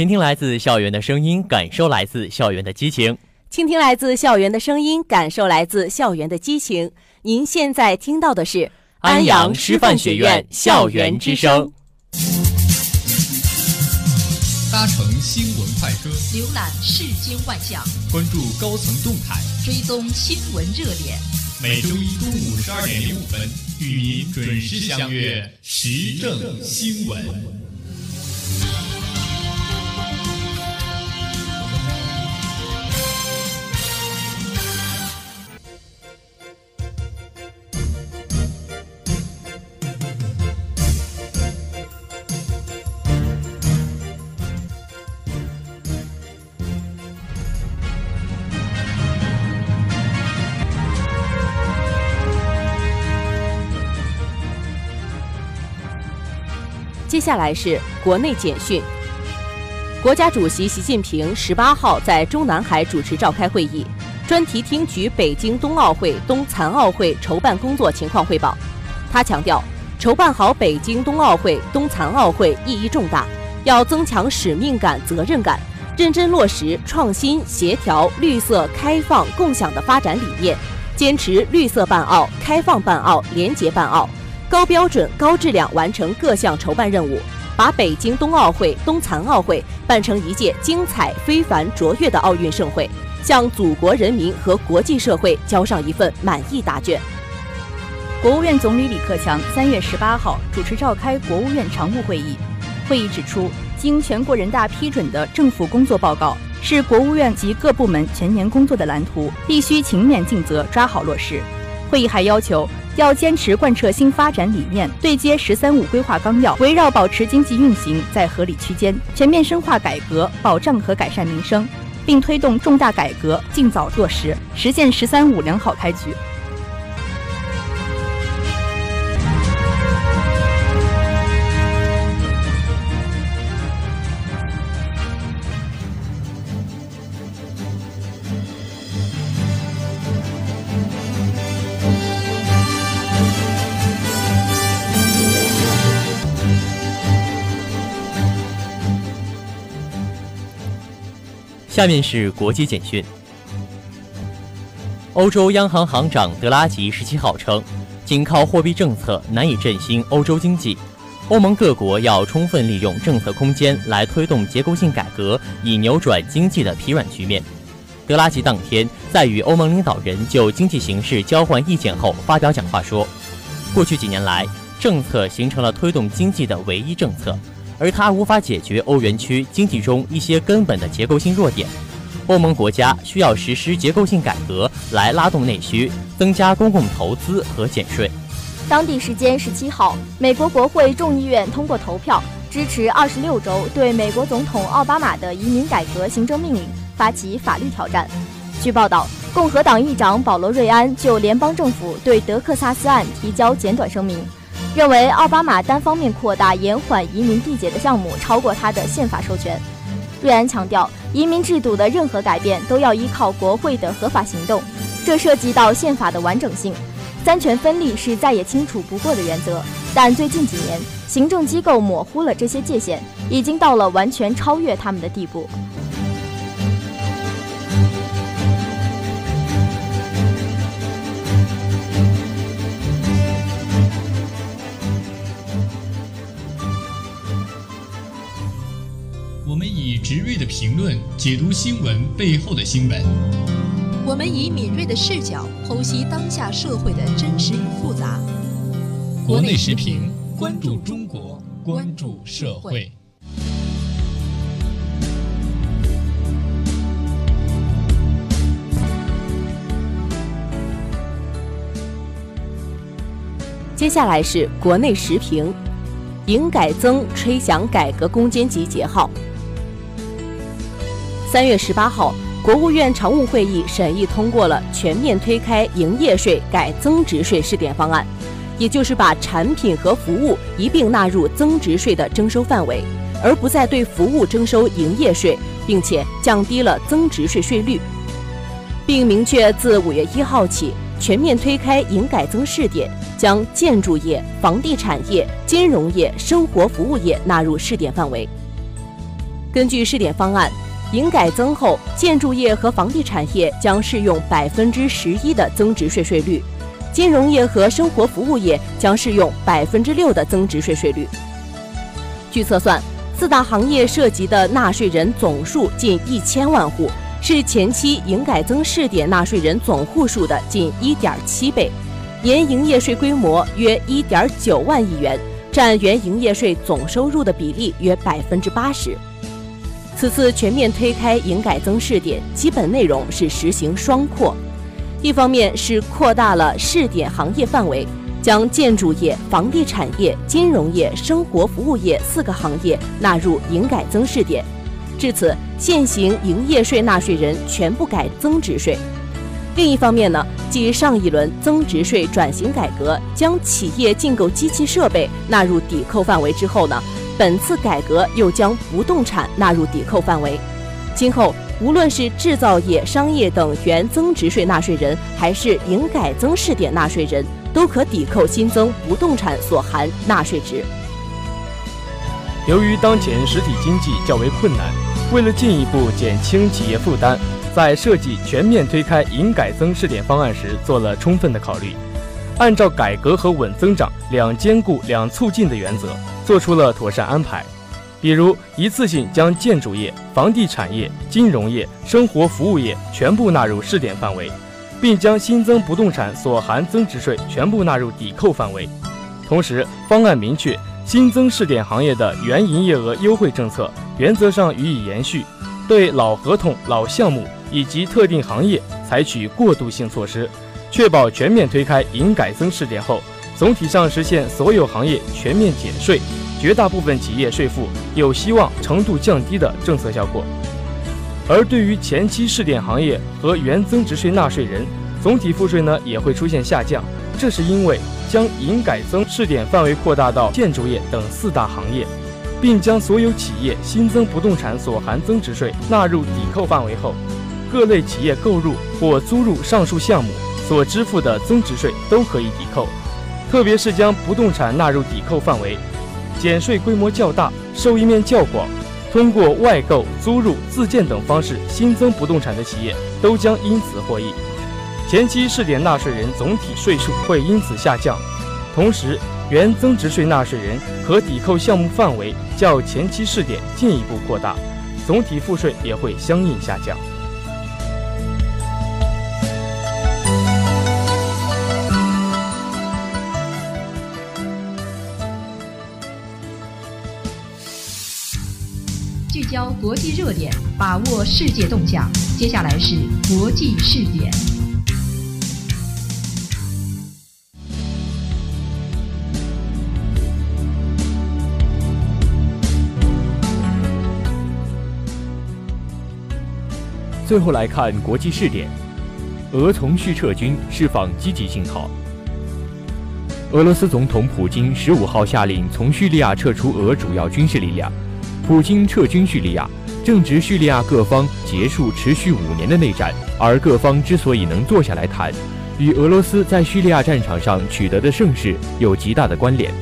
倾听来自校园的声音，感受来自校园的激情。倾听来自校园的声音，感受来自校园的激情。您现在听到的是安阳师范学院校园之声。搭乘新闻快车，浏览世间万象，关注高层动态，追踪新闻热点。每周一中午十二点零五分，与您准时相约时政新闻。接下来是国内简讯。国家主席习近平十八号在中南海主持召开会议，专题听取北京冬奥会、冬残奥会筹办工作情况汇报。他强调，筹办好北京冬奥会、冬残奥会意义重大，要增强使命感、责任感，认真落实创新、协调、绿色、开放、共享的发展理念，坚持绿色办奥、开放办奥、廉洁办奥。高标准、高质量完成各项筹办任务，把北京冬奥会、冬残奥会办成一届精彩、非凡、卓越的奥运盛会，向祖国人民和国际社会交上一份满意答卷。国务院总理李克强三月十八号主持召开国务院常务会议，会议指出，经全国人大批准的政府工作报告是国务院及各部门全年工作的蓝图，必须勤勉尽责，抓好落实。会议还要求。要坚持贯彻新发展理念，对接“十三五”规划纲要，围绕保持经济运行在合理区间，全面深化改革，保障和改善民生，并推动重大改革尽早落实，实现“十三五”良好开局。下面是国际简讯。欧洲央行行长德拉吉十七号称，仅靠货币政策难以振兴欧洲经济，欧盟各国要充分利用政策空间来推动结构性改革，以扭转经济的疲软局面。德拉吉当天在与欧盟领导人就经济形势交换意见后发表讲话说：“过去几年来，政策形成了推动经济的唯一政策。”而它无法解决欧元区经济中一些根本的结构性弱点，欧盟国家需要实施结构性改革来拉动内需，增加公共投资和减税。当地时间十七号，美国国会众议院通过投票，支持二十六州对美国总统奥巴马的移民改革行政命令发起法律挑战。据报道，共和党议长保罗·瑞安就联邦政府对德克萨斯案提交简短声明。认为奥巴马单方面扩大延缓移民递解的项目超过他的宪法授权。瑞安强调，移民制度的任何改变都要依靠国会的合法行动，这涉及到宪法的完整性。三权分立是再也清楚不过的原则，但最近几年，行政机构模糊了这些界限，已经到了完全超越他们的地步。直锐的评论，解读新闻背后的新闻。我们以敏锐的视角剖析当下社会的真实与复杂。国内时评，关注中国，关注社会。接下来是国内时评，营改增吹响改革攻坚集结号。三月十八号，国务院常务会议审议通过了全面推开营业税改增值税试点方案，也就是把产品和服务一并纳入增值税的征收范围，而不再对服务征收营业税，并且降低了增值税税率，并明确自五月一号起全面推开营改增试点，将建筑业、房地产业、金融业、生活服务业纳入试点范围。根据试点方案，营改增后，建筑业和房地产业将适用百分之十一的增值税税率，金融业和生活服务业将适用百分之六的增值税税率。据测算，四大行业涉及的纳税人总数近一千万户，是前期营改增试点纳税人总户数的近一点七倍，年营业税规模约一点九万亿元，占原营业税总收入的比例约百分之八十。此次全面推开营改增试点，基本内容是实行双扩，一方面是扩大了试点行业范围。将建筑业、房地产业、金融业、生活服务业四个行业纳入营改增试点，至此，现行营业税纳税人全部改增值税。另一方面呢，继上一轮增值税转型改革将企业进购机器设备纳入抵扣范围之后呢，本次改革又将不动产纳入抵扣范围。今后，无论是制造业、商业等原增值税纳税人，还是营改增试点纳税人。都可抵扣新增不动产所含纳税值。由于当前实体经济较为困难，为了进一步减轻企业负担，在设计全面推开营改增试点方案时做了充分的考虑，按照改革和稳增长两兼顾两促进的原则，做出了妥善安排。比如，一次性将建筑业、房地产业、金融业、生活服务业全部纳入试点范围。并将新增不动产所含增值税全部纳入抵扣范围。同时，方案明确，新增试点行业的原营业额优惠政策原则上予以延续，对老合同、老项目以及特定行业采取过渡性措施，确保全面推开营改增试点后，总体上实现所有行业全面减税，绝大部分企业税负有希望程度降低的政策效果。而对于前期试点行业和原增值税纳税人，总体赋税呢也会出现下降。这是因为将营改增试点范围扩大到建筑业等四大行业，并将所有企业新增不动产所含增值税纳入抵扣范围后，各类企业购入或租入上述项目所支付的增值税都可以抵扣。特别是将不动产纳入抵扣范围，减税规模较大、受益面较广。通过外购、租入、自建等方式新增不动产的企业，都将因此获益。前期试点纳税人总体税数会因此下降，同时原增值税纳税人可抵扣项目范围较前期试点进一步扩大，总体赋税也会相应下降。交国际热点，把握世界动向。接下来是国际视点。最后来看国际试点，俄从叙撤军释放积极信号。俄罗斯总统普京十五号下令从叙利亚撤出俄主要军事力量。普京撤军叙利亚，正值叙利亚各方结束持续五年的内战，而各方之所以能坐下来谈，与俄罗斯在叙利亚战场上取得的胜势有极大的关联。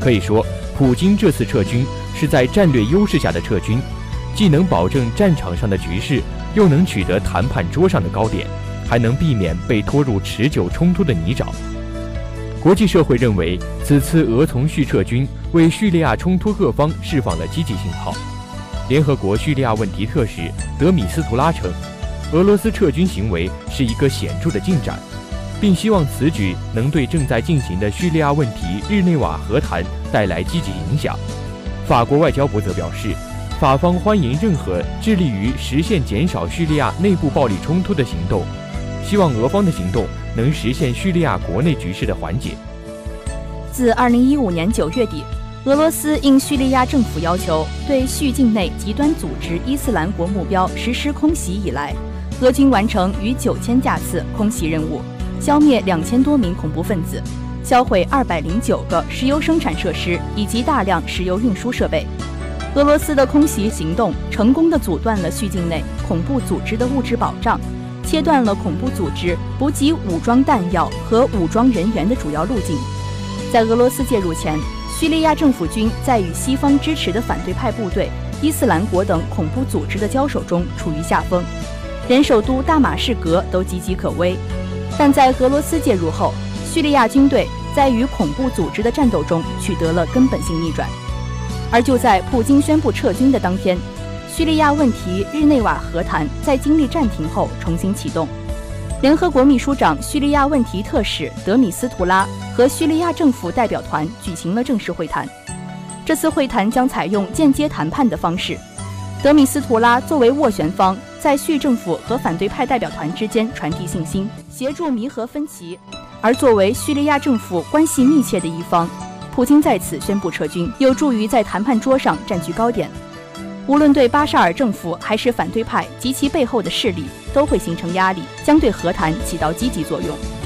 可以说，普京这次撤军是在战略优势下的撤军，既能保证战场上的局势，又能取得谈判桌上的高点，还能避免被拖入持久冲突的泥沼。国际社会认为，此次俄从叙撤军为叙利亚冲突各方释放了积极信号。联合国叙利亚问题特使德米斯图拉称，俄罗斯撤军行为是一个显著的进展，并希望此举能对正在进行的叙利亚问题日内瓦和谈带来积极影响。法国外交部则表示，法方欢迎任何致力于实现减少叙利亚内部暴力冲突的行动，希望俄方的行动。能实现叙利亚国内局势的缓解。自2015年9月底，俄罗斯应叙利亚政府要求，对叙境内极端组织伊斯兰国目标实施空袭以来，俄军完成逾9000架次空袭任务，消灭2000多名恐怖分子，销毁209个石油生产设施以及大量石油运输设备。俄罗斯的空袭行动成功地阻断了叙境内恐怖组织的物质保障。切断了恐怖组织补给武装弹药和武装人员的主要路径。在俄罗斯介入前，叙利亚政府军在与西方支持的反对派部队伊斯兰国等恐怖组织的交手中处于下风，连首都大马士革都岌岌可危。但在俄罗斯介入后，叙利亚军队在与恐怖组织的战斗中取得了根本性逆转。而就在普京宣布撤军的当天，叙利亚问题日内瓦和谈在经历暂停后重新启动。联合国秘书长叙利亚问题特使德米斯图拉和叙利亚政府代表团举行了正式会谈。这次会谈将采用间接谈判的方式，德米斯图拉作为斡旋方，在叙政府和反对派代表团之间传递信心，协助弥合分歧；而作为叙利亚政府关系密切的一方，普京在此宣布撤军，有助于在谈判桌上占据高点。无论对巴沙尔政府还是反对派及其背后的势力，都会形成压力，将对和谈起到积极作用。